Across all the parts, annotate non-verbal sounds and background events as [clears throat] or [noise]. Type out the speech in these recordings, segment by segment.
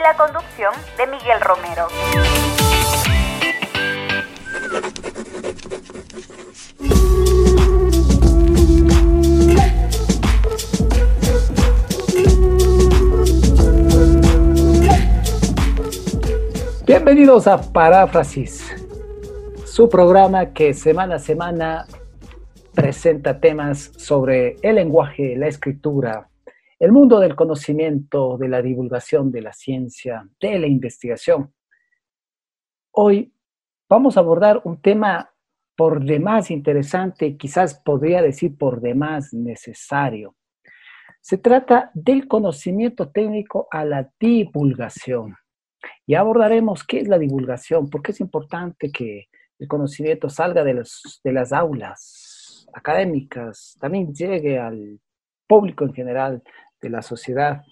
la conducción de Miguel Romero. Bienvenidos a Paráfrasis, su programa que semana a semana presenta temas sobre el lenguaje, la escritura, el mundo del conocimiento, de la divulgación de la ciencia, de la investigación. Hoy vamos a abordar un tema por demás interesante, quizás podría decir por demás necesario. Se trata del conocimiento técnico a la divulgación. Y abordaremos qué es la divulgación, por qué es importante que el conocimiento salga de, de las aulas académicas, también llegue al público en general, de la sociedad.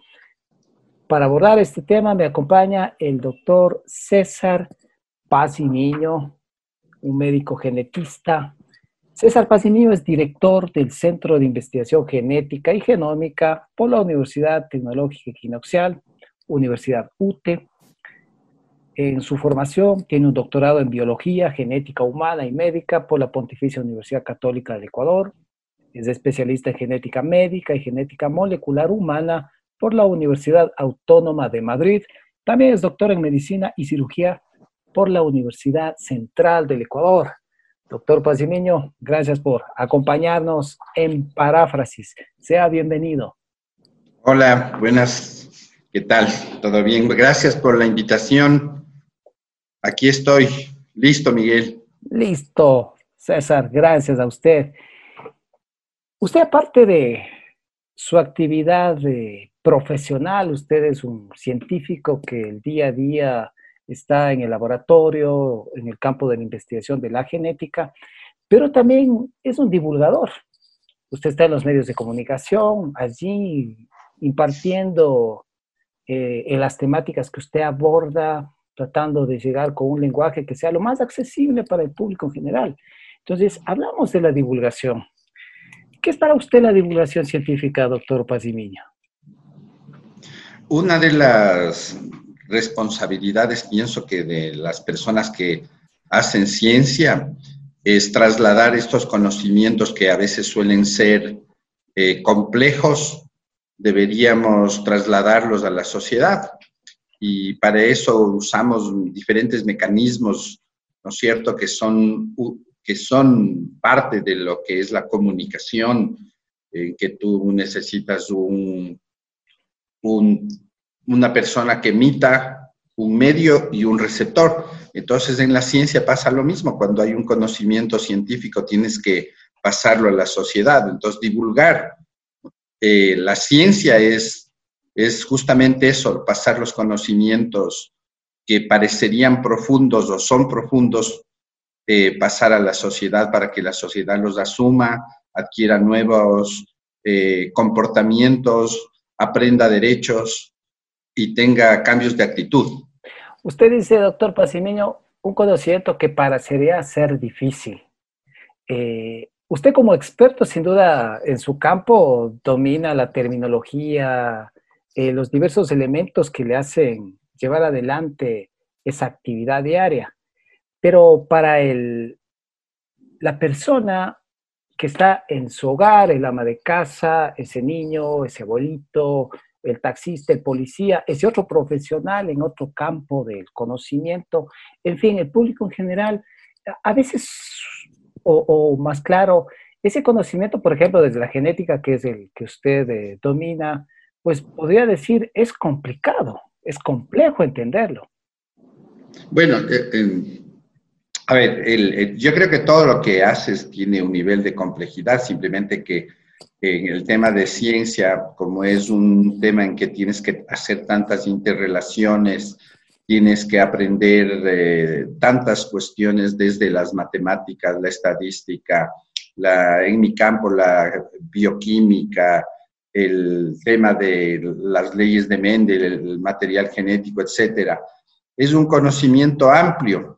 Para abordar este tema me acompaña el doctor César Paz Niño, un médico genetista. César Paz Niño es director del Centro de Investigación Genética y Genómica por la Universidad Tecnológica Equinoxial, Universidad UTE. En su formación tiene un doctorado en Biología, Genética Humana y Médica por la Pontificia Universidad Católica del Ecuador, es especialista en genética médica y genética molecular humana por la Universidad Autónoma de Madrid. También es doctor en medicina y cirugía por la Universidad Central del Ecuador. Doctor Pazimiño, gracias por acompañarnos en Paráfrasis. Sea bienvenido. Hola, buenas. ¿Qué tal? ¿Todo bien? Gracias por la invitación. Aquí estoy. Listo, Miguel. Listo, César. Gracias a usted. Usted aparte de su actividad profesional, usted es un científico que el día a día está en el laboratorio, en el campo de la investigación de la genética, pero también es un divulgador. Usted está en los medios de comunicación, allí impartiendo eh, en las temáticas que usted aborda, tratando de llegar con un lenguaje que sea lo más accesible para el público en general. Entonces, hablamos de la divulgación. ¿Qué es para usted la divulgación científica, doctor Pazimiño? Una de las responsabilidades, pienso que de las personas que hacen ciencia, es trasladar estos conocimientos que a veces suelen ser eh, complejos, deberíamos trasladarlos a la sociedad. Y para eso usamos diferentes mecanismos, ¿no es cierto?, que son que son parte de lo que es la comunicación, en que tú necesitas un, una persona que emita un medio y un receptor. Entonces en la ciencia pasa lo mismo, cuando hay un conocimiento científico tienes que pasarlo a la sociedad, entonces divulgar. Eh, la ciencia es, es justamente eso, pasar los conocimientos que parecerían profundos o son profundos eh, pasar a la sociedad para que la sociedad los asuma, adquiera nuevos eh, comportamientos, aprenda derechos y tenga cambios de actitud. Usted dice, doctor Pacimiño, un conocimiento que parecería ser difícil. Eh, usted como experto, sin duda, en su campo, domina la terminología, los diversos elementos que le hacen llevar adelante esa actividad diaria. Pero para el, la persona que está en su hogar, el ama de casa, ese niño, ese abuelito, el taxista, el policía, ese otro profesional en otro campo del conocimiento, en fin, el público en general, a veces, o, más claro, ese conocimiento, por ejemplo, desde la genética, que es el que usted eh, domina, pues podría decir, es complicado, es complejo entenderlo. Bueno, eh, a ver, yo creo que todo lo que haces tiene un nivel de complejidad, simplemente que en el tema de ciencia, como es un tema en que tienes que hacer tantas interrelaciones tienes que aprender eh, tantas cuestiones desde las matemáticas, la estadística, la, en mi campo la bioquímica, el tema de las leyes de Mendel, el material genético, etcétera. Es un conocimiento amplio,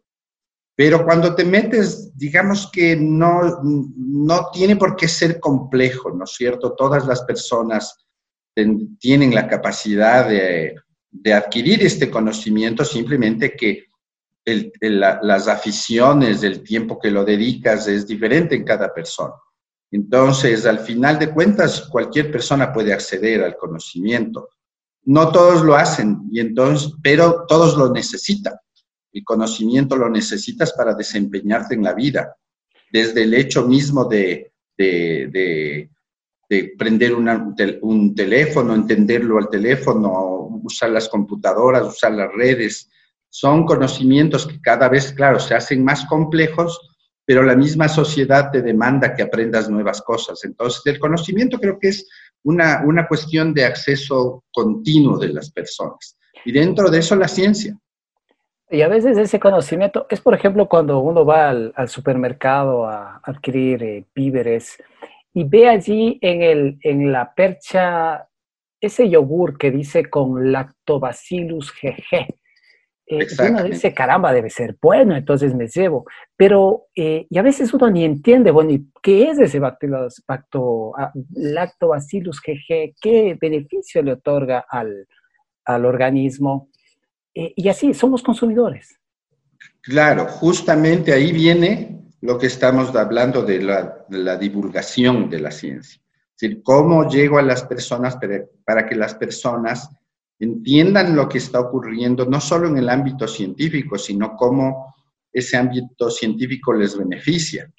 pero cuando te metes, digamos que no, no tiene por qué ser complejo, ¿no es cierto? Todas las personas tienen la capacidad de de adquirir este conocimiento, simplemente que las aficiones, el tiempo que lo dedicas es diferente en cada persona. Entonces, al final de cuentas, cualquier persona puede acceder al conocimiento. No todos lo hacen, y entonces, pero todos lo necesitan. El conocimiento lo necesitas para desempeñarte en la vida, desde el hecho mismo de, de, de prender un teléfono, entenderlo al teléfono, usar las computadoras, usar las redes. Son conocimientos que cada vez, claro, se hacen más complejos, pero la misma sociedad te demanda que aprendas nuevas cosas. Entonces, el conocimiento creo que es una, una cuestión de acceso continuo de las personas. Y dentro de eso la ciencia. Y a veces ese conocimiento es, por ejemplo, cuando uno va al, supermercado a adquirir eh, víveres y ve allí en, el, en la percha ese yogur que dice con lactobacillus GG. Eh, uno dice, caramba, debe ser bueno, entonces me llevo. Pero, eh, y a veces uno ni entiende, bueno, qué es ese ah, lactobacillus GG? ¿Qué beneficio le otorga al, al organismo? Eh, y así, somos consumidores. Claro, justamente ahí viene lo que estamos hablando de la, divulgación de la ciencia. Es decir, cómo llego a las personas para, que las personas entiendan lo que está ocurriendo, no solo en el ámbito científico, sino cómo ese ámbito científico les beneficia.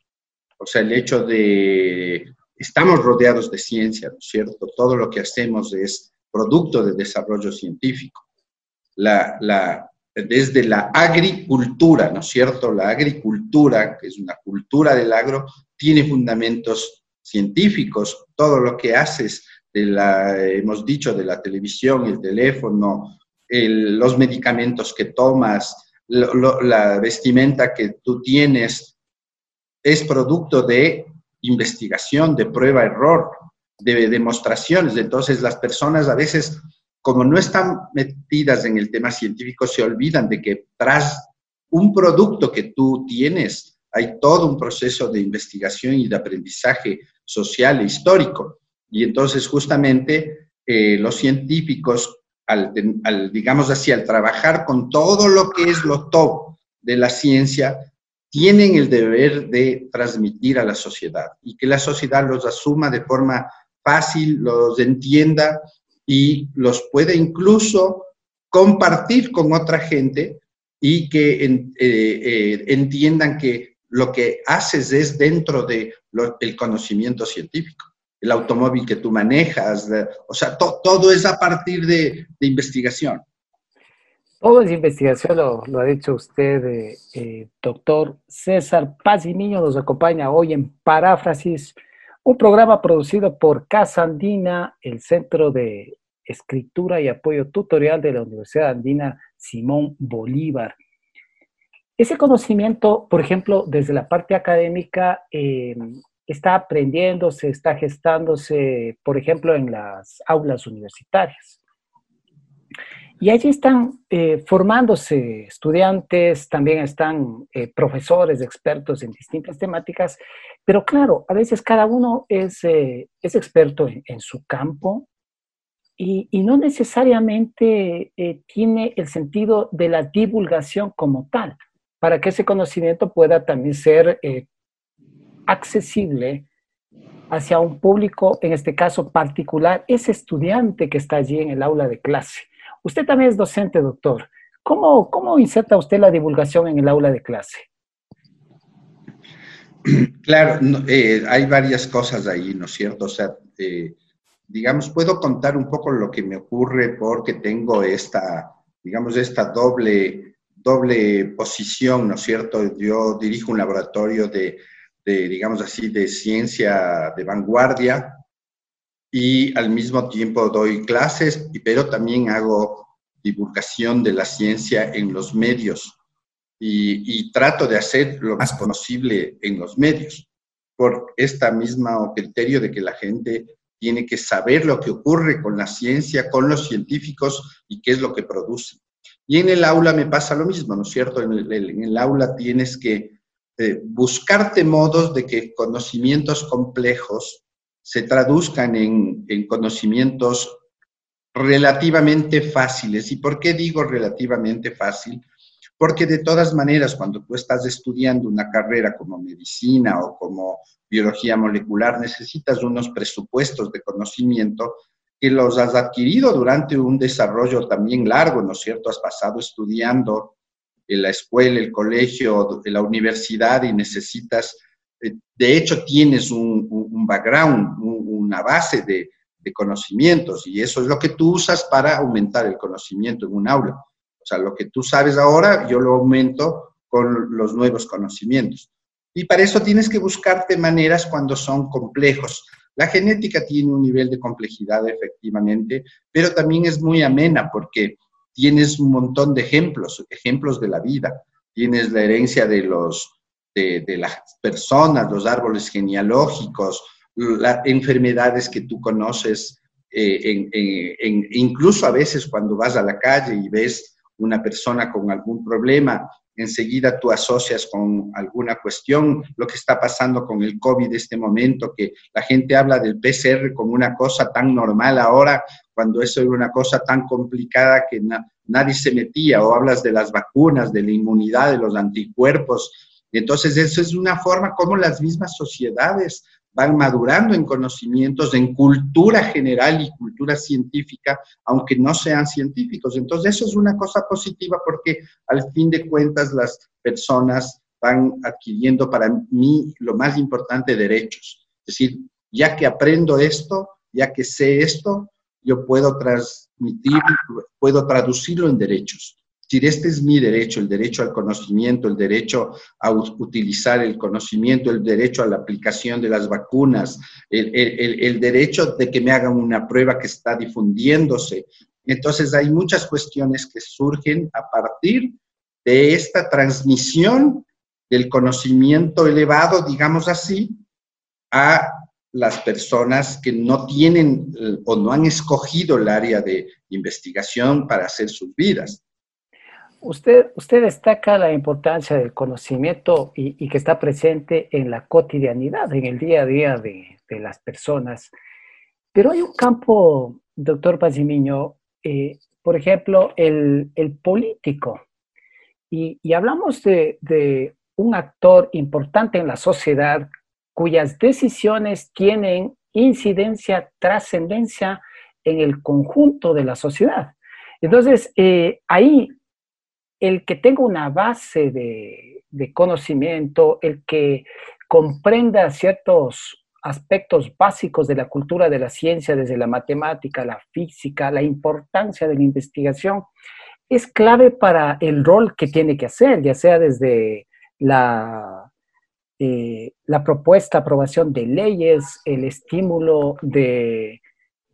O sea, el hecho de, estamos rodeados de ciencia, ¿no es cierto? Todo lo que hacemos es producto de desarrollo científico. La, la, desde la agricultura, ¿no es cierto? La agricultura, que es una cultura del agro, tiene fundamentos científicos. Todo lo que haces, de la, hemos dicho, de la televisión, el teléfono, los medicamentos que tomas, la vestimenta que tú tienes, es producto de investigación, de prueba-error, de demostraciones. Entonces las personas a veces como no están metidas en el tema científico, se olvidan de que tras un producto que tú tienes, hay todo un proceso de investigación y de aprendizaje social e histórico. Y entonces justamente eh, los científicos, al, digamos así, al trabajar con todo lo que es lo top de la ciencia, tienen el deber de transmitir a la sociedad y que la sociedad los asuma de forma fácil, los entienda y los puede incluso compartir con otra gente y que eh, eh, entiendan que lo que haces es dentro del el conocimiento científico. El automóvil que tú manejas, o sea, todo es a partir de, investigación. Todo es investigación, lo, ha dicho usted, eh, doctor César Paz y Niño, nos acompaña hoy en Paráfrasis un programa producido por Casa Andina, el Centro de Escritura y Apoyo Tutorial de la Universidad Andina Simón Bolívar. Ese conocimiento, por ejemplo, desde la parte académica, eh, está aprendiéndose, está gestándose, por ejemplo, en las aulas universitarias. Y allí están eh, formándose estudiantes, también están eh, profesores, expertos en distintas temáticas, pero claro, a veces cada uno es, eh, experto en, su campo y, y no necesariamente tiene el sentido de la divulgación como tal, para que ese conocimiento pueda también ser accesible hacia un público, en este caso particular, ese estudiante que está allí en el aula de clase. Usted también es docente, doctor. ¿Cómo, cómo inserta usted la divulgación en el aula de clase? [clears throat] Claro, eh, hay varias cosas ahí, ¿no es cierto? O sea, eh, digamos, puedo contar un poco lo que me ocurre porque tengo esta, digamos, esta doble, doble posición, ¿no es cierto? Yo dirijo un laboratorio de, de, digamos así, de ciencia de vanguardia y al mismo tiempo doy clases, pero también hago divulgación de la ciencia en los medios y, trato de hacer lo más posible en los medios por esta misma criterio de que la gente tiene que saber lo que ocurre con la ciencia, con los científicos y qué es lo que producen. Y en el aula me pasa lo mismo, ¿no es cierto? En el, aula tienes que eh, buscarte modos de que conocimientos complejos se traduzcan en, en conocimientos relativamente fáciles. ¿Y por qué digo relativamente fácil? Porque de todas maneras, cuando tú estás estudiando una carrera como medicina o como biología molecular, necesitas unos presupuestos de conocimiento que los has adquirido durante un desarrollo también largo, ¿no es cierto? Has pasado estudiando en la escuela, el colegio, la universidad y necesitas, de hecho tienes un, background, una base de, de conocimientos y eso es lo que tú usas para aumentar el conocimiento en un aula. O sea, lo que tú sabes ahora, yo lo aumento con los nuevos conocimientos. Y para eso tienes que buscarte maneras cuando son complejos. La genética tiene un nivel de complejidad efectivamente, pero también es muy amena porque tienes un montón de ejemplos, ejemplos de la vida. Tienes la herencia de, los, de, las personas, los árboles genealógicos, las enfermedades que tú conoces, eh, incluso a veces cuando vas a la calle y ves una persona con algún problema, enseguida tú asocias con alguna cuestión, lo que está pasando con el COVID de este momento, que la gente habla del PCR como una cosa tan normal ahora, cuando eso era una cosa tan complicada que nadie se metía, o hablas de las vacunas, de la inmunidad, de los anticuerpos. Entonces, eso es una forma como las mismas sociedades van madurando en conocimientos, en cultura general y cultura científica, aunque no sean científicos. Entonces, eso es una cosa positiva porque al fin de cuentas las personas van adquiriendo para mí lo más importante, derechos. Es decir, ya que aprendo esto, ya que sé esto, yo puedo transmitir, puedo traducirlo en derechos decir, este es mi derecho, el derecho al conocimiento, el derecho a utilizar el conocimiento, el derecho a la aplicación de las vacunas, el, el, el derecho de que me hagan una prueba que está difundiéndose. Entonces hay muchas cuestiones que surgen a partir de esta transmisión del conocimiento elevado, digamos así, a las personas que no tienen eh, o no han escogido el área de investigación para hacer sus vidas. Usted, usted destaca la importancia del conocimiento y, que está presente en la cotidianidad, en el día a día de, las personas. Pero hay un campo, doctor Pazimiño, eh, por ejemplo, el, político. Y, hablamos de, de, un actor importante en la sociedad cuyas decisiones tienen incidencia, trascendencia en el conjunto de la sociedad. Entonces, eh, ahí el que tenga una base de, conocimiento, el que comprenda ciertos aspectos básicos de la cultura de la ciencia, desde la matemática, la física, la importancia de la investigación, es clave para el rol que tiene que hacer, ya sea desde la, eh, la propuesta, aprobación de leyes, el estímulo de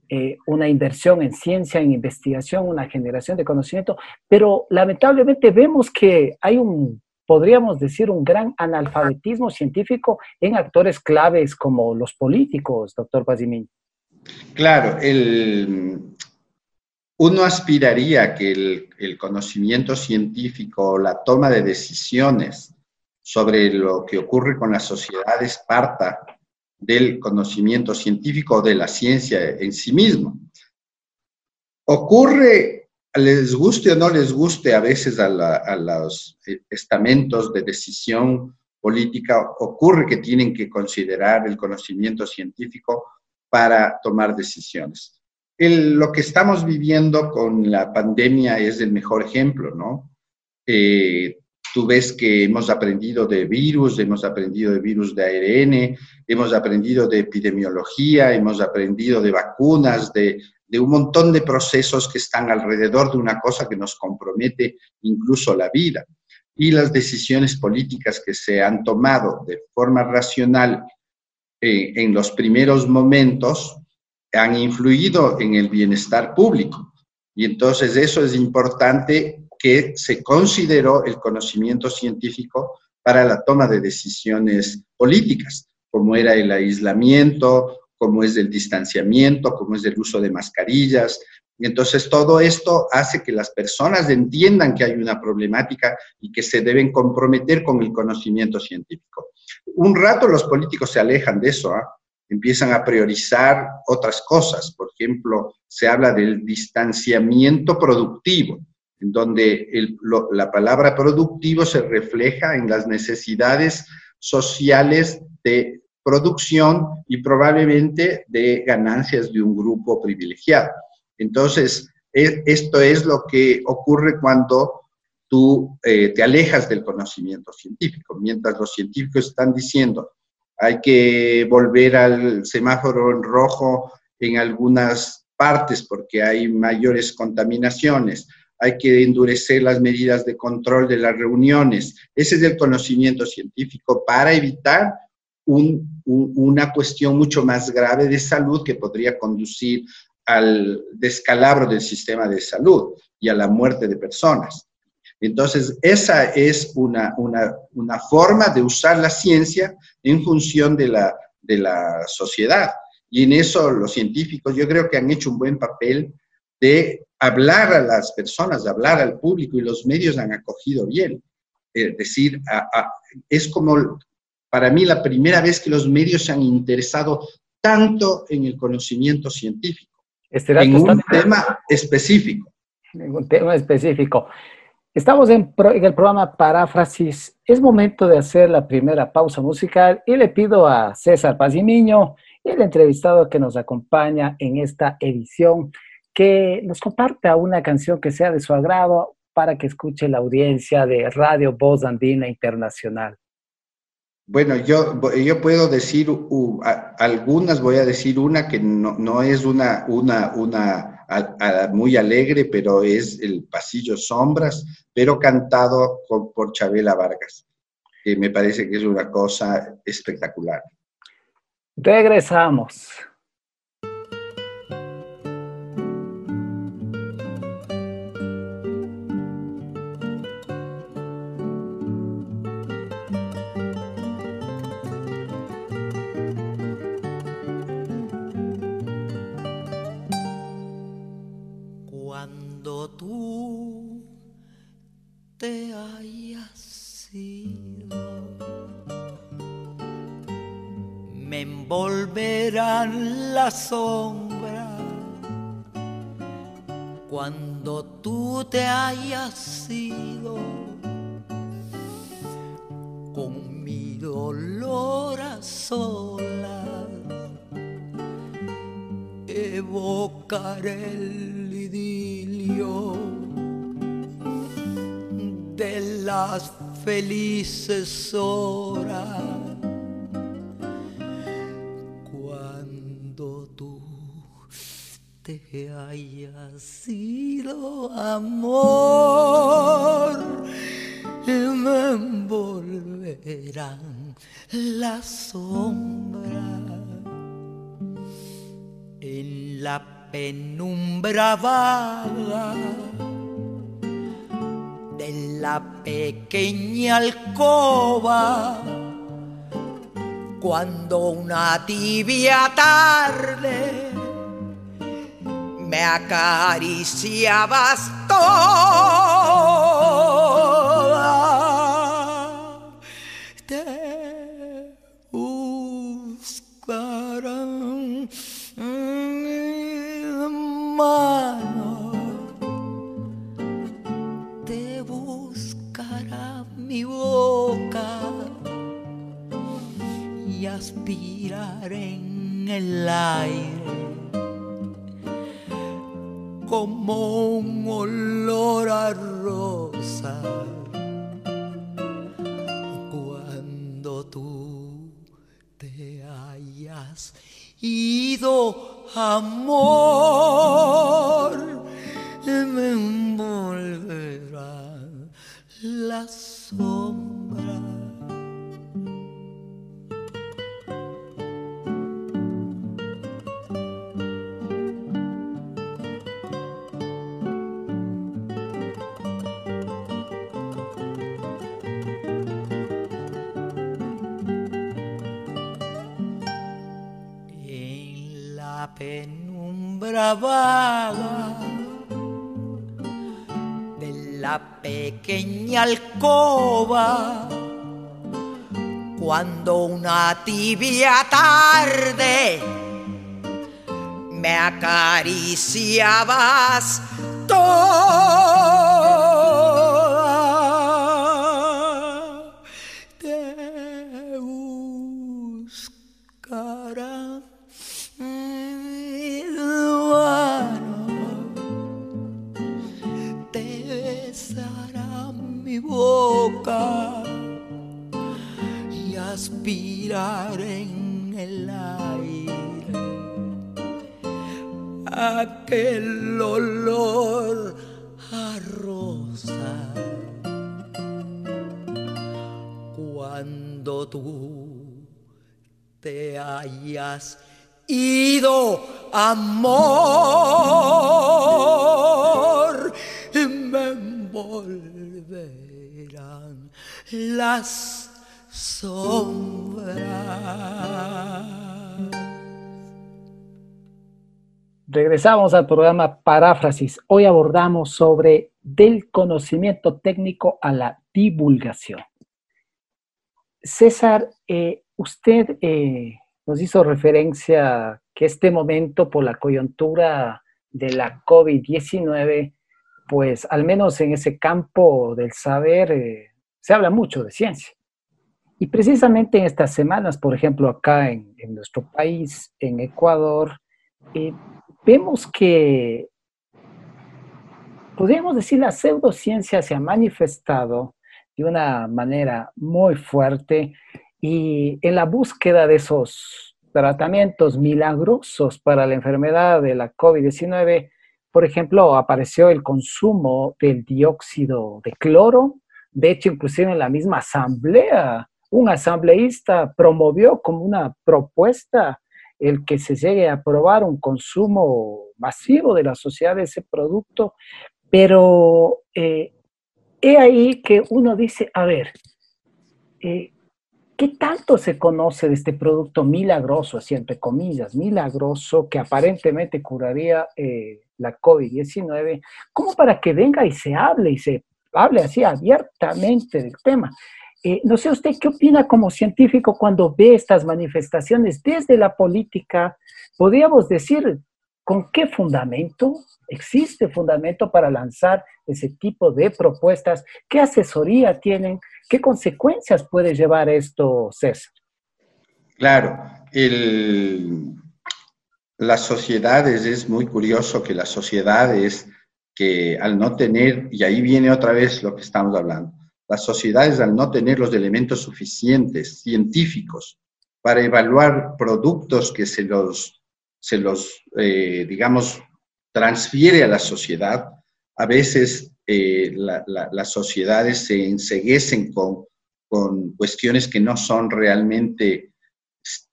eh, una inversión en ciencia, en investigación, una generación de conocimiento, pero lamentablemente vemos que hay un, podríamos decir, un gran analfabetismo científico en actores claves como los políticos, doctor Pazimín. Claro, el, uno aspiraría que el, conocimiento científico, la toma de decisiones sobre lo que ocurre con las sociedades parta del conocimiento científico de la ciencia en sí mismo. Ocurre, les guste o no les guste a veces a, los estamentos de decisión política, ocurre que tienen que considerar el conocimiento científico para tomar decisiones. lo que estamos viviendo con la pandemia es el mejor ejemplo, ¿no? Eh, Tú ves que hemos aprendido de virus, hemos aprendido de virus de ARN, hemos aprendido de epidemiología, hemos aprendido de vacunas, de, un montón de procesos que están alrededor de una cosa que nos compromete incluso la vida. Y las decisiones políticas que se han tomado de forma racional eh, en los primeros momentos han influido en el bienestar público. Y entonces eso es importante que se consideró el conocimiento científico para la toma de decisiones políticas, como era el aislamiento, como es el distanciamiento, como es el uso de mascarillas. Entonces todo esto hace que las personas entiendan que hay una problemática y que se deben comprometer con el conocimiento científico. Un rato los políticos se alejan de eso, ¿ah? empiezan a priorizar otras cosas. Por ejemplo, se habla del distanciamiento productivo, en donde la palabra productivo se refleja en las necesidades sociales de producción y probablemente de ganancias de un grupo privilegiado. Entonces, e, esto es lo que ocurre cuando tú eh, te alejas del conocimiento científico. Mientras los científicos están diciendo, hay que volver al semáforo en rojo en algunas partes porque hay mayores contaminaciones, hay que endurecer las medidas de control de las reuniones. Ese es el conocimiento científico para evitar una cuestión mucho más grave de salud que podría conducir al descalabro del sistema de salud y a la muerte de personas. Entonces, esa es una, una, forma de usar la ciencia en función de la, de la sociedad. Y en eso los científicos yo creo que han hecho un buen papel de hablar a las personas, hablar al público y los medios han acogido bien. Es decir, es como para mí la primera vez que los medios se han interesado tanto en el conocimiento científico, este en un tema específico. En un tema específico. Estamos en, el programa Paráfrasis. Es momento de hacer la primera pausa musical y le pido a César Pazimiño, el entrevistado que nos acompaña en esta edición, que nos comparta una canción que sea de su agrado para que escuche la audiencia de Radio Voz Andina Internacional. Bueno, yo, yo puedo decir algunas, voy a decir una que no, es una, una, una muy alegre, pero es el Pasillo Sombras, pero cantado por Chabela Vargas, que me parece que es una cosa espectacular. Regresamos. Envolverán la sombra cuando tú te hayas ido con mi dolor a solas evocaré el idilio de las felices horas sido amor, me envolverán la sombra en la penumbra vaga de la pequeña alcoba. Cuando una tibia tarde me acariciabas toda. Te buscarán mano, te buscará mi boca y aspirar en el aire como un olor a rosa. Cuando tú te hayas ido, amor, alcoba cuando una tibia tarde me acariciabas toda te hayas ido amor me envolverán las sombras Regresamos al programa Paráfrasis. Hoy abordamos sobre del conocimiento técnico a la divulgación. César, eh, usted eh, nos hizo referencia que este momento por la coyuntura de la COVID-19, pues al menos en ese campo del saber eh, se habla mucho de ciencia. Y precisamente en estas semanas, por ejemplo, acá en, en nuestro país, en Ecuador, vemos que, podríamos decir, la pseudociencia se ha manifestado de una manera muy fuerte y en la búsqueda de esos tratamientos milagrosos para la enfermedad de la COVID-19, por ejemplo, apareció el consumo del dióxido de cloro. De hecho, inclusive en la misma asamblea, un asambleísta promovió como una propuesta el que se llegue a aprobar un consumo masivo de la sociedad de ese producto, pero eh, he ahí que uno dice, a ver, eh, ¿qué tanto se conoce de este producto milagroso, así entre comillas, milagroso, que aparentemente curaría eh, la COVID-19, como para que venga y se hable y se hable así abiertamente del tema? Eh, no sé usted qué opina como científico cuando ve estas manifestaciones desde la política. Podríamos decir, ¿con qué fundamento existe fundamento para lanzar ese tipo de propuestas? ¿Qué asesoría tienen? ¿Qué consecuencias puede llevar esto, César? Claro, las sociedades, es muy curioso que las sociedades que al no tener, y ahí viene otra vez lo que estamos hablando, las sociedades al no tener los elementos suficientes científicos para evaluar productos que se los, se los eh, digamos, transfiere a la sociedad, a veces eh, las sociedades se enseguecen con, con cuestiones que no son realmente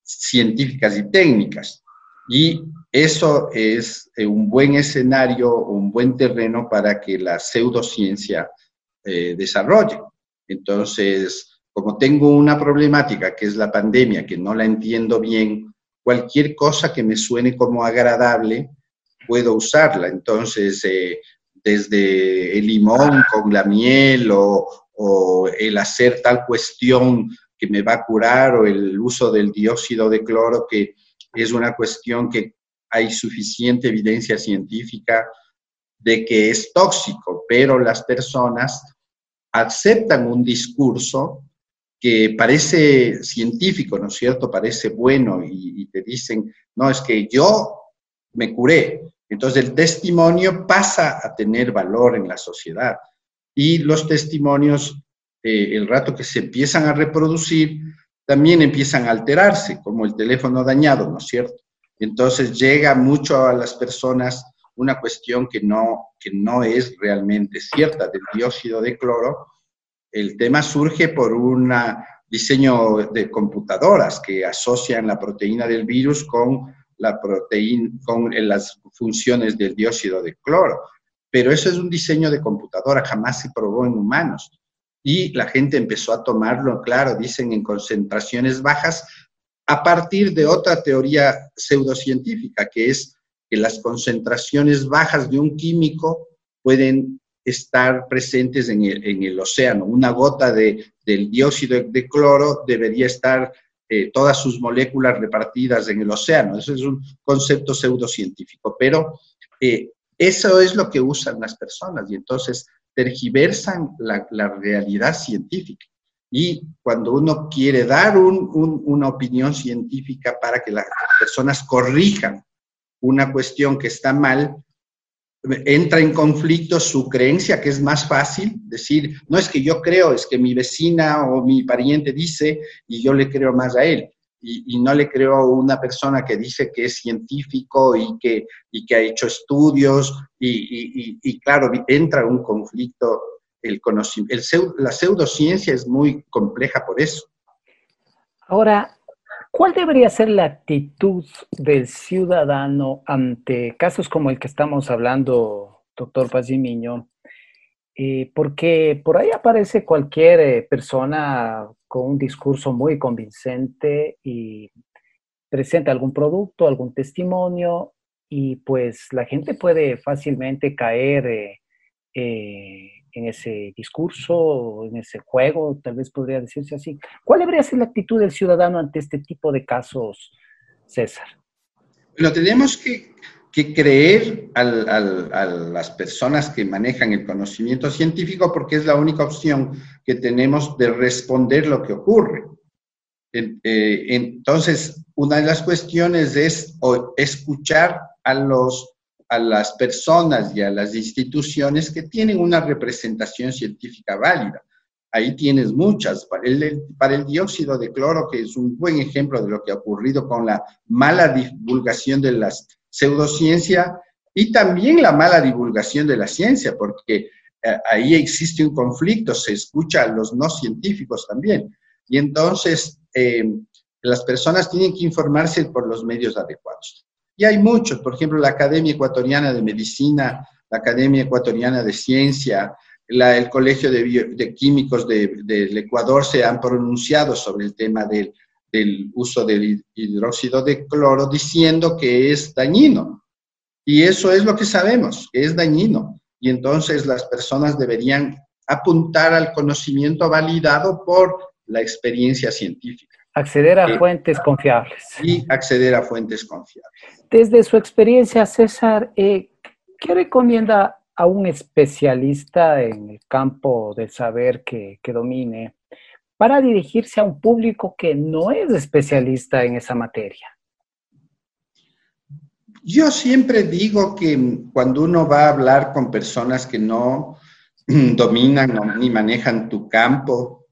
científicas y técnicas. Y eso es eh, un buen escenario, un buen terreno para que la pseudociencia desarrolle. Entonces, como tengo una problemática que es la pandemia, que no la entiendo bien, cualquier cosa que me suene como agradable, puedo usarla. Entonces, eh, desde el limón con la miel o, o, el hacer tal cuestión que me va a curar o el uso del dióxido de cloro, que es una cuestión que hay suficiente evidencia científica de que es tóxico, pero las personas aceptan un discurso que parece científico, ¿no es cierto? Parece bueno y, te dicen, no, es que yo me curé. Entonces el testimonio pasa a tener valor en la sociedad y los testimonios, eh, el rato que se empiezan a reproducir, también empiezan a alterarse, como el teléfono dañado, ¿no es cierto? Entonces llega mucho a las personas una cuestión que no, que no es realmente cierta del dióxido de cloro. El tema surge por un diseño de computadoras que asocian la proteína del virus con, la proteína, con las funciones del dióxido de cloro. Pero eso es un diseño de computadora, jamás se probó en humanos. Y la gente empezó a tomarlo, claro, dicen en concentraciones bajas, a partir de otra teoría pseudocientífica, que es que las concentraciones bajas de un químico pueden estar presentes en el, océano. Una gota de, del dióxido de cloro debería estar eh, todas sus moléculas repartidas en el océano. Eso es un concepto pseudocientífico, pero eh, eso es lo que usan las personas y entonces tergiversan la, realidad científica. Y cuando uno quiere dar una opinión científica para que las personas corrijan una cuestión que está mal, entra en conflicto su creencia, que es más fácil decir, no es que yo creo, es que mi vecina o mi pariente dice y yo le creo más a él. Y, no le creo a una persona que dice que es científico y que, y que ha hecho estudios y, y claro, entra un conflicto el conocimiento. El, la pseudociencia es muy compleja por eso. Ahora, ¿Cuál debería ser la actitud del ciudadano ante casos como el que estamos hablando, doctor Pazimiño? Eh, porque por ahí aparece cualquier eh, persona con un discurso muy convincente y presenta algún producto, algún testimonio, y pues la gente puede fácilmente caer eh, en ese discurso, en ese juego, tal vez podría decirse así. ¿Cuál debería ser la actitud del ciudadano ante este tipo de casos, César? Bueno, tenemos que, creer a las personas que manejan el conocimiento científico porque es la única opción que tenemos de responder lo que ocurre. Eh, entonces, una de las cuestiones es escuchar a los a las personas y a las instituciones que tienen una representación científica válida. Ahí tienes muchas. Para el, dióxido de cloro, que es un buen ejemplo de lo que ha ocurrido con la mala divulgación de la pseudociencia y también la mala divulgación de la ciencia, porque eh, ahí existe un conflicto, se escucha a los no científicos también. Y entonces, eh, las personas tienen que informarse por los medios adecuados. Y hay muchos, por ejemplo, la Academia Ecuatoriana de Medicina, la Academia Ecuatoriana de Ciencia, el Colegio de, Químicos del Ecuador se han pronunciado sobre el tema del, del uso del hidróxido de cloro diciendo que es dañino. Y eso es lo que sabemos, que es dañino. Y entonces las personas deberían apuntar al conocimiento validado por la experiencia científica. Acceder a fuentes confiables. Y acceder a fuentes confiables. Desde su experiencia, César, eh, ¿qué recomienda a un especialista en el campo del saber que, que domine para dirigirse a un público que no es especialista en esa materia? Yo siempre digo que cuando uno va a hablar con personas que no [clears throat] dominan ni manejan tu campo,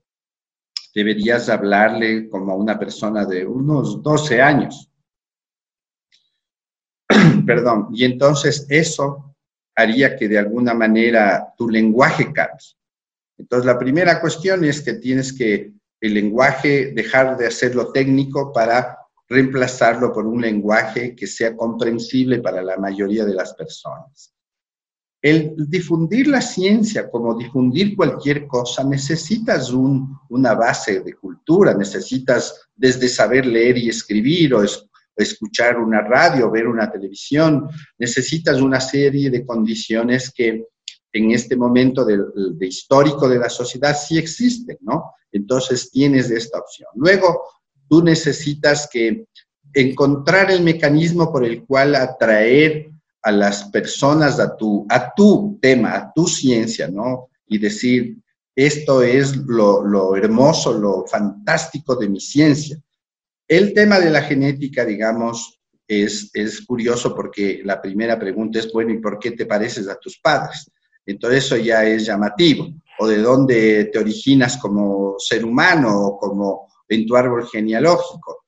deberías hablarle como a una persona de unos 12 años. [clears throat] Perdón, y entonces eso haría que de alguna manera tu lenguaje cambie. Entonces la primera cuestión es que tienes que el lenguaje dejar de hacerlo técnico para reemplazarlo por un lenguaje que sea comprensible para la mayoría de las personas. El difundir la ciencia, como difundir cualquier cosa, necesitas una base de cultura, necesitas desde saber leer y escribir o, escuchar una radio, ver una televisión, necesitas una serie de condiciones que en este momento de, histórico de la sociedad sí existen, ¿no? Entonces tienes esta opción. Luego, tú necesitas que encontrar el mecanismo por el cual atraer a las personas a tu, a tu tema, a tu ciencia, ¿no? Y decir, esto es lo, lo hermoso, lo fantástico de mi ciencia. El tema de la genética, digamos, es, es, curioso porque la primera pregunta es, bueno, ¿y por qué te pareces a tus padres? Entonces eso ya es llamativo. O de dónde te originas como ser humano o como en tu árbol genealógico.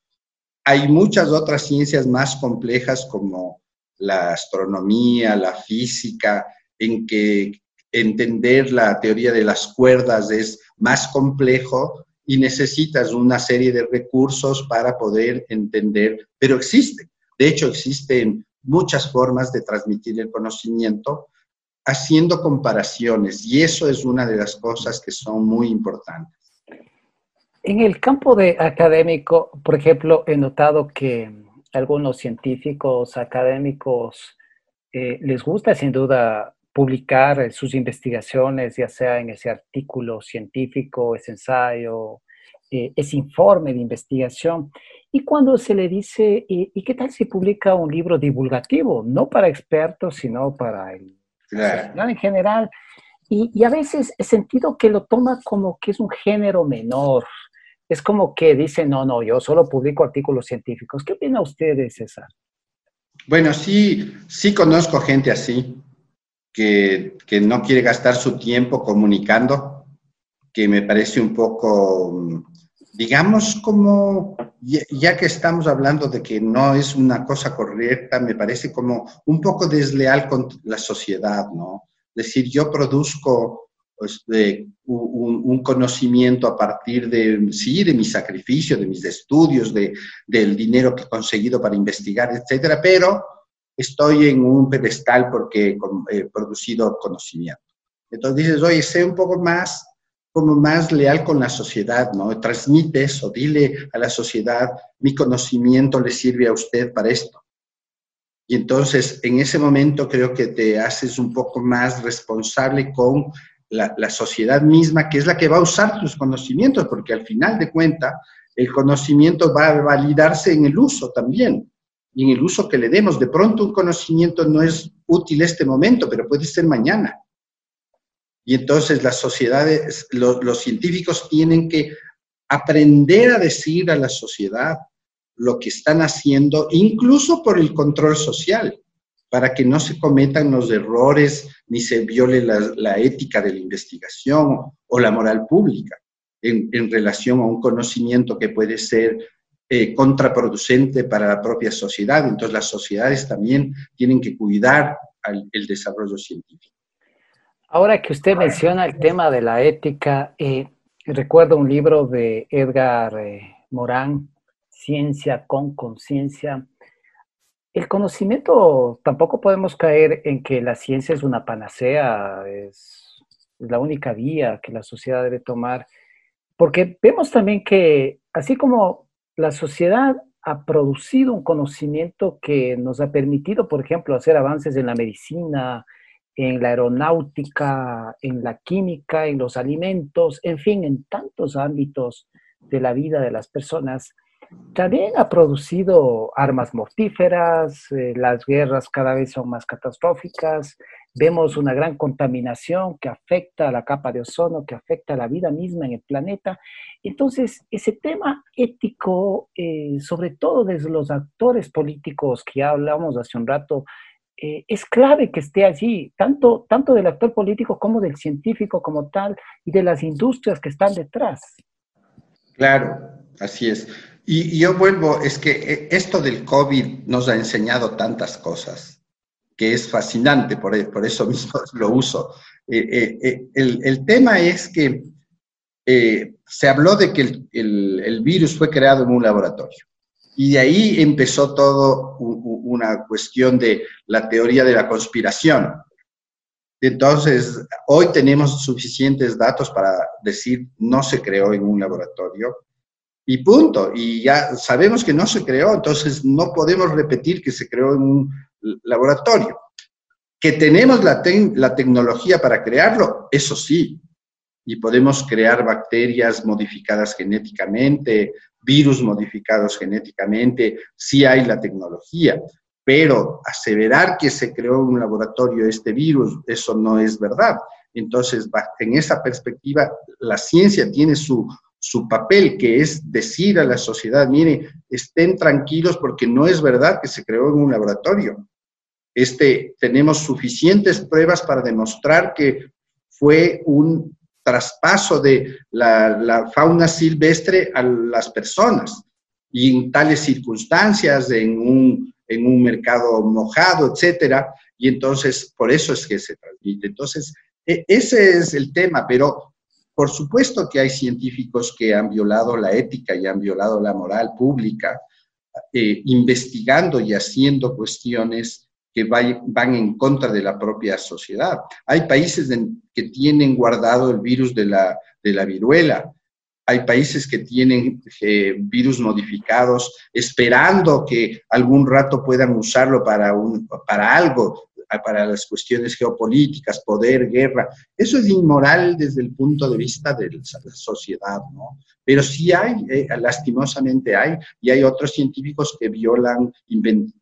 Hay muchas otras ciencias más complejas como la astronomía, la física, en que entender la teoría de las cuerdas es más complejo y necesitas una serie de recursos para poder entender, pero existen. De hecho, existen muchas formas de transmitir el conocimiento haciendo comparaciones y eso es una de las cosas que son muy importantes. En el campo de académico, por ejemplo, he notado que algunos científicos académicos eh, les gusta sin duda publicar sus investigaciones, ya sea en ese artículo científico, ese ensayo, eh, ese informe de investigación. Y cuando se le dice, ¿y, qué tal si publica un libro divulgativo? No para expertos, sino para el en general. Y, y, a veces he sentido que lo toma como que es un género menor. Es como que dice, no, no, yo solo publico artículos científicos. ¿Qué opina usted de César? Bueno, sí, sí conozco gente así, que, que no quiere gastar su tiempo comunicando, que me parece un poco digamos como, ya, que estamos hablando de que no es una cosa correcta, me parece como un poco desleal con la sociedad, ¿no? Es decir, yo produzco pues, un, conocimiento a partir de, sí, de mi sacrificio, de mis estudios, de, del dinero que he conseguido para investigar, etcétera, pero estoy en un pedestal porque he producido conocimiento. Entonces dices, oye, sé un poco más como más leal con la sociedad, ¿no? Transmite eso, dile a la sociedad, mi conocimiento le sirve a usted para esto. Y entonces, en ese momento creo que te haces un poco más responsable con la, sociedad misma, que es la que va a usar tus conocimientos, porque al final de cuentas, el conocimiento va a validarse en el uso también y en el uso que le demos. De pronto un conocimiento no es útil este momento, pero puede ser mañana. Y entonces las sociedades, los científicos tienen que aprender a decir a la sociedad lo que están haciendo, incluso por el control social, para que no se cometan los errores ni se viole la, ética de la investigación o la moral pública en, relación a un conocimiento que puede ser eh, contraproducente para la propia sociedad. Entonces las sociedades también tienen que cuidar el desarrollo científico. Ahora que usted menciona el tema de la ética, eh, recuerdo un libro de Edgar eh, Morán, Ciencia con Conciencia. El conocimiento, tampoco podemos caer en que la ciencia es una panacea, es, la única vía que la sociedad debe tomar, porque vemos también que así como la sociedad ha producido un conocimiento que nos ha permitido, por ejemplo, hacer avances en la medicina, en la aeronáutica, en la química, en los alimentos, en fin, en tantos ámbitos de la vida de las personas. También ha producido armas mortíferas, eh, las guerras cada vez son más catastróficas, vemos una gran contaminación que afecta a la capa de ozono, que afecta a la vida misma en el planeta. Entonces, ese tema ético, eh, sobre todo desde los actores políticos que hablamos hace un rato, eh, es clave que esté allí, tanto, tanto del actor político como del científico como tal y de las industrias que están detrás. Claro, así es. Y, yo vuelvo, es que eh, esto del COVID nos ha enseñado tantas cosas, que es fascinante, por, por eso [laughs] mismo lo uso. Eh, el, tema es que se habló de que el virus fue creado en un laboratorio. Y de ahí empezó todo una cuestión de la teoría de la conspiración. Entonces, hoy tenemos suficientes datos para decir no se creó en un laboratorio y punto. Y ya sabemos que no se creó, entonces no podemos repetir que se creó en un laboratorio. Que tenemos la, la tecnología para crearlo, eso sí, y podemos crear bacterias modificadas genéticamente, virus modificados genéticamente, sí hay la tecnología, pero aseverar que se creó en un laboratorio este virus, eso no es verdad. Entonces, en esa perspectiva, la ciencia tiene su, su papel, que es decir a la sociedad, mire, estén tranquilos porque no es verdad que se creó en un laboratorio. Este, tenemos suficientes pruebas para demostrar que fue un traspaso de la, fauna silvestre a las personas y en tales circunstancias, en un, en un mercado mojado, etcétera, y entonces por eso es que se transmite. Entonces, e, ese es el tema, pero por supuesto que hay científicos que han violado la ética y han violado la moral pública, eh, investigando y haciendo cuestiones que van en contra de la propia sociedad. Hay países que tienen guardado el virus de la, viruela hay países que tienen eh, virus modificados esperando que algún rato puedan usarlo para, un, para algo, para las cuestiones geopolíticas, poder, guerra. Eso es inmoral desde el punto de vista de la sociedad, ¿no? Pero sí hay, eh, lastimosamente hay, y hay otros científicos que violan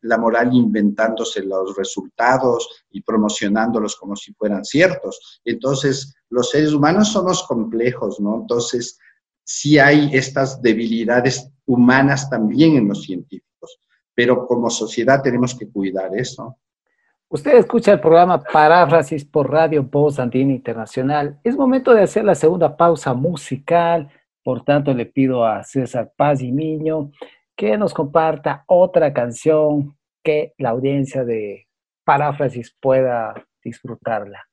la moral inventándose los resultados y promocionándolos como si fueran ciertos. Entonces, los seres humanos somos complejos, ¿no? Entonces, sí hay estas debilidades humanas también en los científicos, pero como sociedad tenemos que cuidar eso. Usted escucha el programa Paráfrasis por Radio Voz Andina Internacional. Es momento de hacer la segunda pausa musical, por tanto le pido a César Paz y Miño que nos comparta otra canción que la audiencia de Paráfrasis pueda disfrutarla.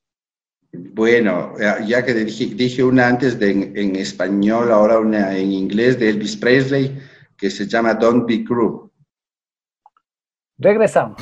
Bueno, ya que dije, una antes de, en, español, ahora una en inglés de Elvis Presley, que se llama Don't Be Cruel. Regresamos.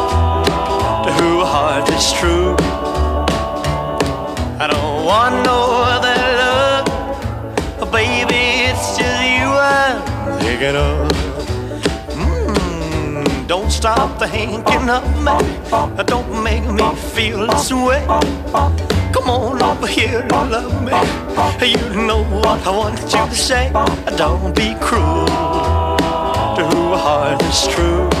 to who heart is true. I don't want no other love, baby. It's just you I'm thinking of. Mm, don't stop thinking of me. Don't make me feel this way. Come on over here and love me. You know what I want you to say. Don't be cruel to who heart is true.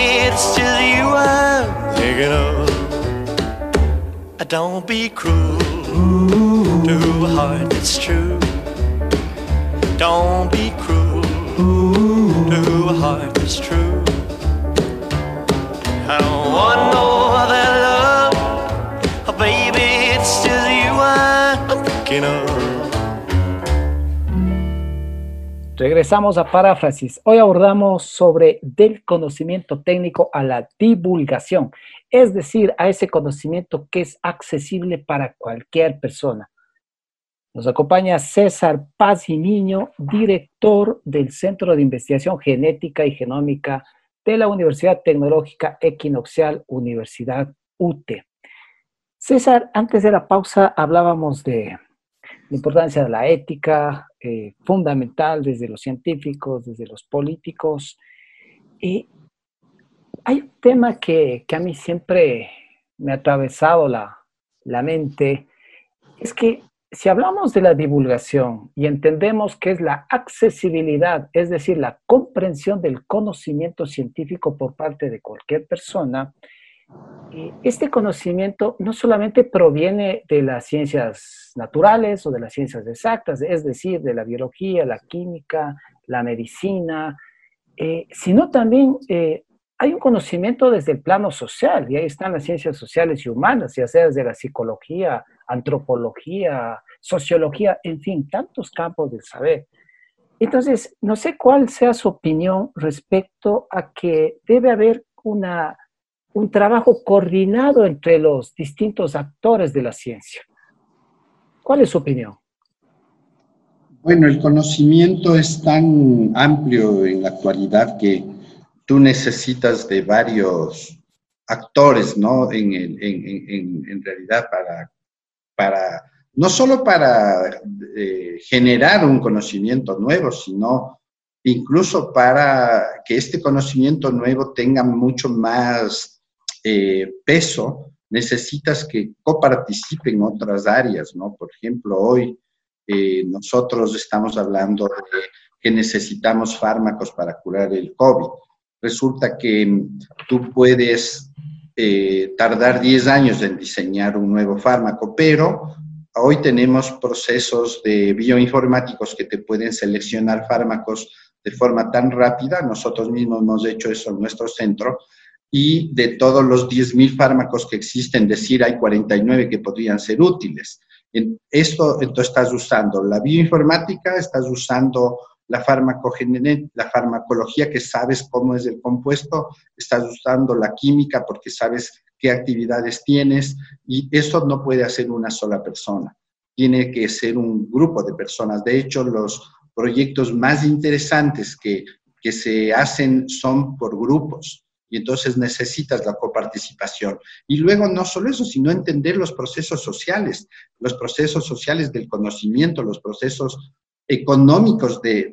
it's just you I'm thinking of. Don't be cruel to who heart is true. Don't be cruel to a heart that's true. I don't want no other love, oh, baby, it's just you I'm thinking of. Regresamos a paráfrasis. Hoy abordamos sobre del conocimiento técnico a la divulgación, es decir, a ese conocimiento que es accesible para cualquier persona. Nos acompaña César Paz y Niño, director del Centro de Investigación Genética y Genómica de la Universidad Tecnológica Equinoxial Universidad UTE. César, antes de la pausa hablábamos de la importancia de la ética, eh, fundamental desde los científicos, desde los políticos. Y hay un tema que, a mí siempre me ha atravesado la, la mente, es que si hablamos de la divulgación y entendemos que es la accesibilidad, es decir, la comprensión del conocimiento científico por parte de cualquier persona, este conocimiento no solamente proviene de las ciencias naturales o de las ciencias exactas, es decir, de la biología, la química, la medicina, eh, sino también eh, hay un conocimiento desde el plano social, y ahí están las ciencias sociales y humanas, ya sea desde la psicología, antropología, sociología, en fin, tantos campos del saber. Entonces, no sé cuál sea su opinión respecto a que debe haber una, un trabajo coordinado entre los distintos actores de la ciencia. ¿Cuál es su opinión? Bueno, el conocimiento es tan amplio en la actualidad que tú necesitas de varios actores, ¿no? En, realidad para, para, no solo para eh, generar un conocimiento nuevo, sino incluso para que este conocimiento nuevo tenga mucho más eh, peso necesitas que coparticipen otras áreas, ¿no? Por ejemplo, hoy eh, nosotros estamos hablando de que necesitamos fármacos para curar el COVID. Resulta que tú puedes eh, tardar 10 años en diseñar un nuevo fármaco, pero hoy tenemos procesos de bioinformáticos que te pueden seleccionar fármacos de forma tan rápida. Nosotros mismos hemos hecho eso en nuestro centro. Y de todos los 10.000 fármacos que existen, decir, hay 49 que podrían ser útiles. En esto, entonces estás usando la bioinformática, estás usando la, la farmacología que sabes cómo es el compuesto, estás usando la química porque sabes qué actividades tienes y eso no puede hacer una sola persona. Tiene que ser un grupo de personas. De hecho, los proyectos más interesantes que, que se hacen son por grupos y entonces necesitas la coparticipación. Y luego no solo eso, sino entender los procesos sociales, los procesos sociales del conocimiento, los procesos económicos de,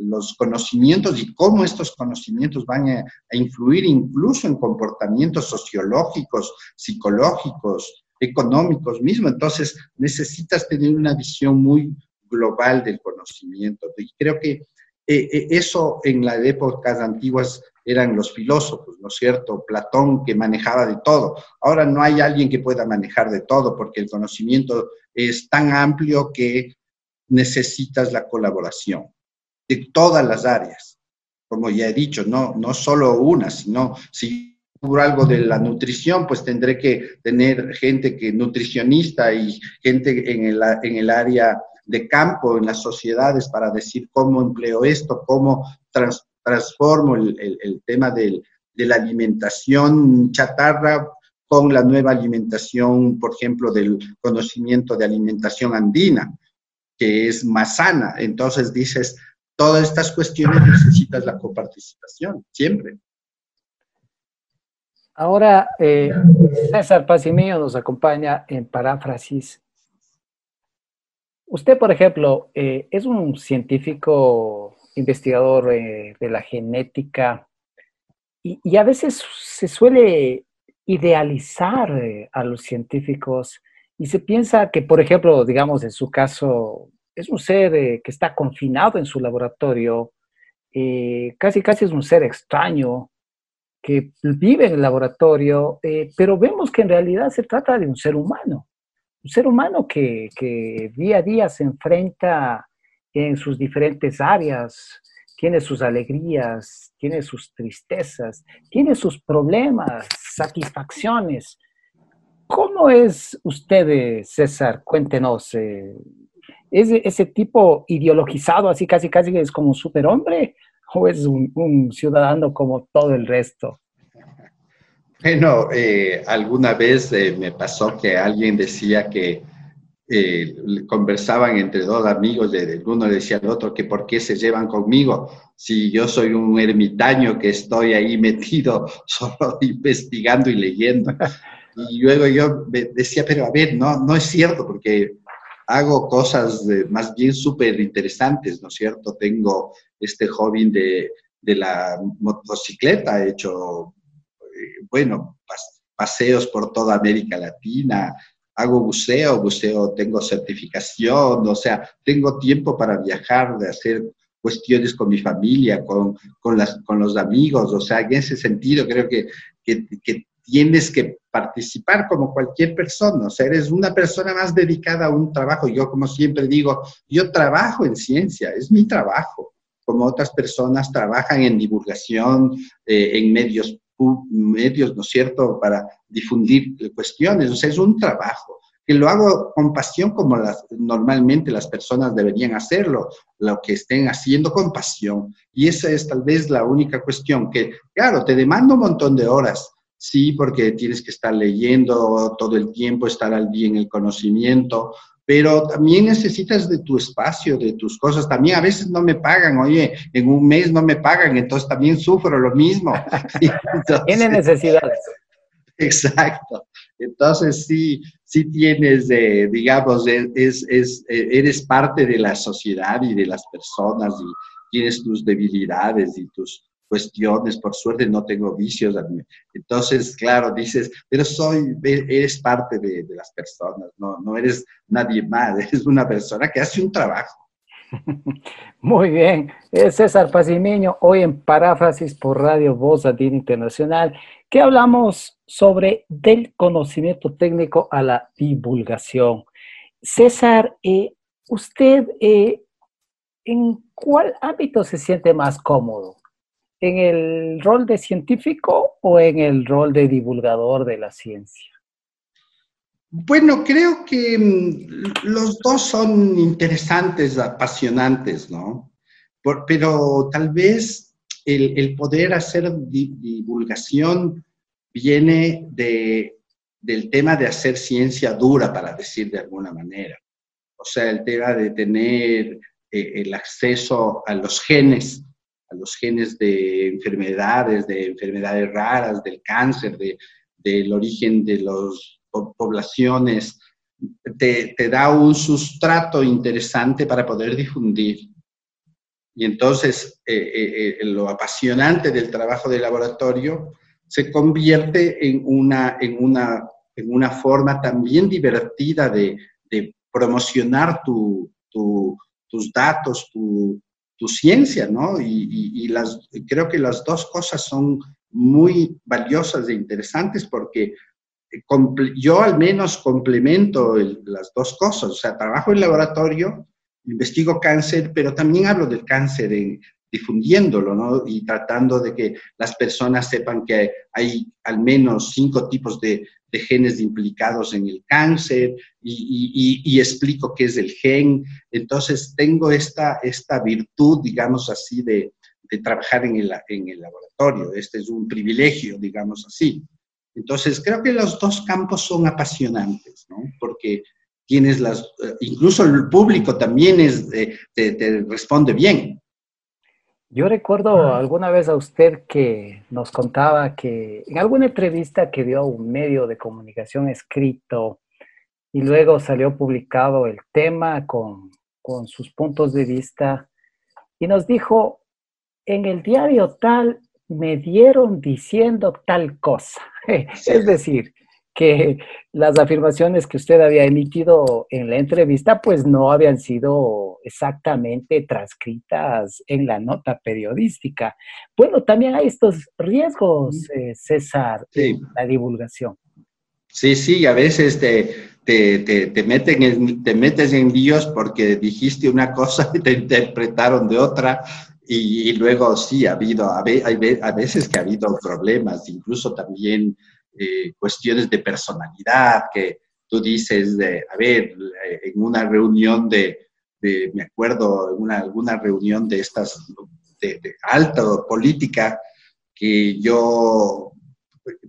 los conocimientos y cómo estos conocimientos van a, influir incluso en comportamientos sociológicos, psicológicos, económicos mismo. Entonces necesitas tener una visión muy global del conocimiento. Y creo que eh, eh, eso en las épocas antiguas eran los filósofos, ¿no es cierto? Platón que manejaba de todo. Ahora no hay alguien que pueda manejar de todo porque el conocimiento es tan amplio que necesitas la colaboración de todas las áreas. Como ya he dicho, no, no solo una, sino si por algo de la nutrición, pues tendré que tener gente que nutricionista y gente en el, en el área de campo en las sociedades para decir cómo empleo esto, cómo transformo el, tema de la alimentación chatarra con la nueva alimentación, por ejemplo, del conocimiento de alimentación andina, que es más sana. Entonces dices, todas estas cuestiones necesitas la coparticipación, siempre. Ahora, eh, César nos acompaña en paráfrasis Usted, por ejemplo, eh, es un científico investigador eh, de la genética. Y, a veces se suele idealizar eh, a los científicos y se piensa que, por ejemplo, digamos, en su caso, es un ser que está confinado en su laboratorio, casi casi es un ser extraño que vive en el laboratorio, pero vemos que en realidad se trata de un ser humano un ser humano que, día a día se enfrenta en sus diferentes áreas, tiene sus alegrías, tiene sus tristezas, tiene sus problemas, satisfacciones. ¿Cómo es usted, César? Cuéntenos. Eh, ¿Es ese tipo ideologizado, así casi casi es como un superhombre? ¿O es un ciudadano como todo el resto? Bueno, eh, alguna vez eh, me pasó que alguien decía que eh, conversaban entre dos amigos, de, uno le decía al otro que por qué se llevan conmigo, si yo soy un ermitaño que estoy ahí [laughs] metido solo investigando y leyendo. [laughs] Y luego yo decía, pero a ver, no, no es cierto, porque hago cosas más bien súper interesantes, ¿no es cierto? Tengo este hobby de, de la motocicleta, he hecho bueno, paseos por toda América Latina, hago buceo, buceo, tengo certificación, o sea, tengo tiempo para viajar, de hacer cuestiones con mi familia, con, con, las, con los amigos, o sea, en ese sentido creo que, que, que, tienes que participar como cualquier persona, o sea, eres una persona más dedicada a un trabajo. Yo, como siempre digo, yo trabajo en ciencia, es mi trabajo, como otras personas trabajan en divulgación, eh, en medios medios, ¿no es cierto?, para difundir cuestiones. O sea, es un trabajo que lo hago con pasión como normalmente las personas deberían hacerlo, lo que estén haciendo con pasión. Y esa es tal vez la única cuestión que, claro, te demanda un montón de horas, sí, porque tienes que estar leyendo todo el tiempo, estar al día en el conocimiento, pero también necesitas de tu espacio, de tus cosas. También a veces no me pagan, oye, en un mes no me pagan, entonces también sufro lo mismo. [laughs] Tiene necesidades. Exacto. Entonces sí, sí tienes, eh, digamos, es, es, eh, eres parte de la sociedad y de las personas y tienes tus debilidades y tus cuestiones, por suerte no tengo vicios. Entonces, claro, dices, pero soy, eres parte de, las personas, no, no eres nadie más, [laughs] eres una persona que hace un trabajo. [laughs] Muy bien, César Pacimiño, hoy en Paráfrasis por Radio Voz Andina Internacional, que hablamos sobre del conocimiento técnico a la divulgación. César, eh, usted, eh, ¿en cuál ámbito se siente más cómodo? ¿En el rol de científico o en el rol de divulgador de la ciencia? Bueno, creo que mm, los dos son interesantes, apasionantes, ¿no? pero tal vez el, poder hacer divulgación viene de, del tema de hacer ciencia dura, para decir de alguna manera. O sea, el tema de tener eh, el acceso a los genes, los genes de enfermedades, de enfermedades raras, del cáncer, de, del origen de las poblaciones, te, te, da un sustrato interesante para poder difundir. Y entonces eh, eh, eh, lo apasionante del trabajo de laboratorio se convierte en una, en una, en una forma también divertida de, de promocionar tu, tu, tus datos, tu, tu ciencia, ¿no? Y, y, las, creo que las dos cosas son muy valiosas e interesantes porque yo al menos complemento las dos cosas, o sea, trabajo en laboratorio, investigo cáncer, pero también hablo del cáncer en, difundiéndolo, ¿no? Y tratando de que las personas sepan que hay al menos cinco tipos de, genes implicados en el cáncer y, explico qué es el gen. Entonces, tengo esta, esta virtud, digamos así, de, trabajar en el, en el laboratorio. Este es un privilegio, digamos así. Entonces, creo que los dos campos son apasionantes, ¿no? Porque tienes las, eh, incluso el público también es, te, responde bien. Yo recuerdo alguna vez a usted que nos contaba que en alguna entrevista que dio a un medio de comunicación escrito y luego salió publicado el tema con, con sus puntos de vista y nos dijo, en el diario tal me dieron diciendo tal cosa. [laughs] Es decir, que las afirmaciones que usted había emitido en la entrevista pues no habían sido exactamente transcritas en la nota periodística. Bueno, también hay estos riesgos, eh, César, en la divulgación. Sí, sí, a veces te, te, te, meten te metes en líos porque dijiste una cosa [laughs] y te interpretaron de otra y, luego sí, ha habido, a veces que ha habido problemas, incluso también eh, cuestiones de personalidad, que tú dices, de, a ver, en una reunión de, me acuerdo, en una, alguna reunión de estas, de, de alta política, que yo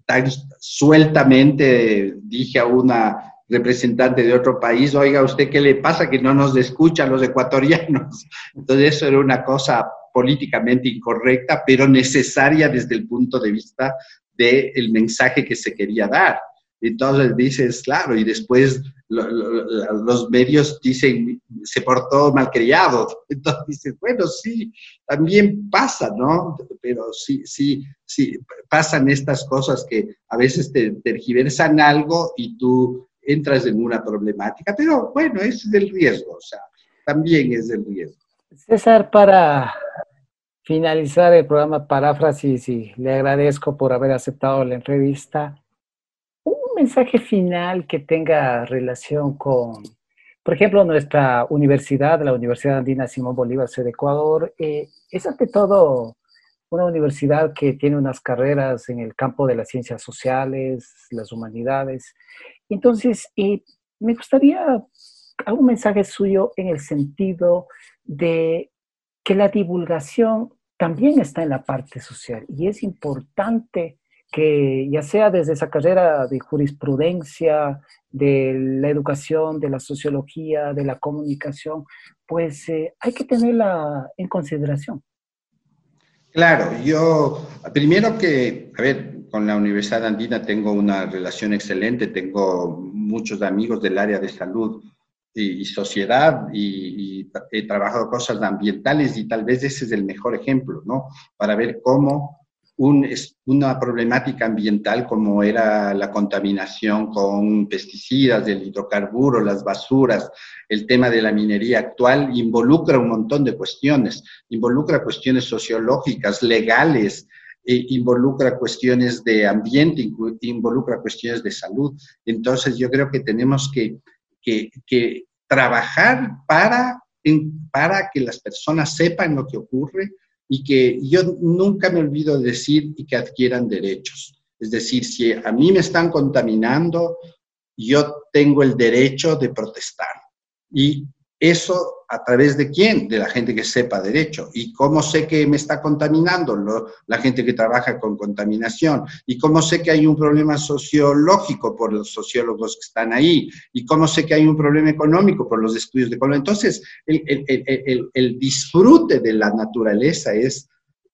tan sueltamente dije a una representante de otro país, oiga, ¿usted qué le pasa que no nos escucha a los ecuatorianos? [laughs] Entonces eso era una cosa políticamente incorrecta, pero necesaria desde el punto de vista del mensaje que se quería dar. Entonces dices, claro, y después los medios dicen, se portó malcriado. [laughs] Entonces dices, bueno, sí, también pasa, ¿no? Pero sí, sí, sí, pasan estas cosas que a veces te tergiversan algo y tú entras en una problemática, pero bueno, es del riesgo, o sea, también es del riesgo. César, para finalizar el programa Paráfrasis y le agradezco por haber aceptado la entrevista, un mensaje final que tenga relación con, por ejemplo, nuestra universidad, la Universidad Andina Simón Bolívar de Ecuador, eh, es ante todo una universidad que tiene unas carreras en el campo de las ciencias sociales, las humanidades. Entonces, eh, me gustaría algún mensaje suyo en el sentido de que la divulgación también está en la parte social y es importante que ya sea desde esa carrera de jurisprudencia, de la educación, de la sociología, de la comunicación, pues eh, hay que tenerla en consideración. Claro, yo primero que, a ver, con la Universidad Andina tengo una relación excelente, tengo muchos amigos del área de salud y, sociedad y, he trabajado cosas ambientales y tal vez ese es el mejor ejemplo, ¿no? Para ver cómo un, una problemática ambiental como era la contaminación con pesticidas, el hidrocarburo, las basuras, el tema de la minería actual, involucra un montón de cuestiones, involucra cuestiones sociológicas, legales, e involucra cuestiones de ambiente, involucra cuestiones de salud. Entonces yo creo que tenemos que que, trabajar para, para que las personas sepan lo que ocurre y que yo nunca me olvido de decir y que adquieran derechos. Es decir, si a mí me están contaminando, yo tengo el derecho de protestar. Y eso a través de quién? De la gente que sepa derecho. ¿Y cómo sé que me está contaminando? la gente que trabaja con contaminación. ¿Y cómo sé que hay un problema sociológico por los sociólogos que están ahí? ¿Y cómo sé que hay un problema económico por los estudios de economía? Entonces, el, disfrute de la naturaleza es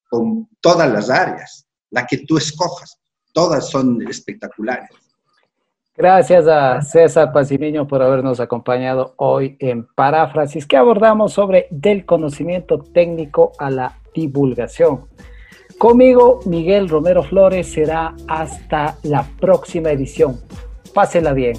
con todas las áreas, la que tú escojas. Todas son espectaculares. Gracias a César Pacimiño por habernos acompañado hoy en Paráfrasis, que abordamos sobre del conocimiento técnico a la divulgación. Conmigo, Miguel Romero Flores, será hasta la próxima edición. Pásela bien.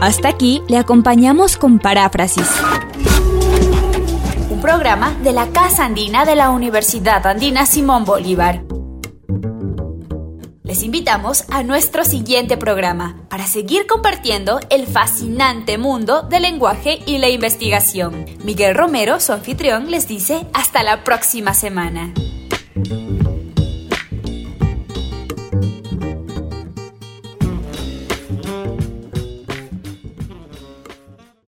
Hasta aquí le acompañamos con Paráfrasis programa de la Casa Andina de la Universidad Andina Simón Bolívar. Les invitamos a nuestro siguiente programa para seguir compartiendo el fascinante mundo del lenguaje y la investigación. Miguel Romero, su anfitrión, les dice hasta la próxima semana.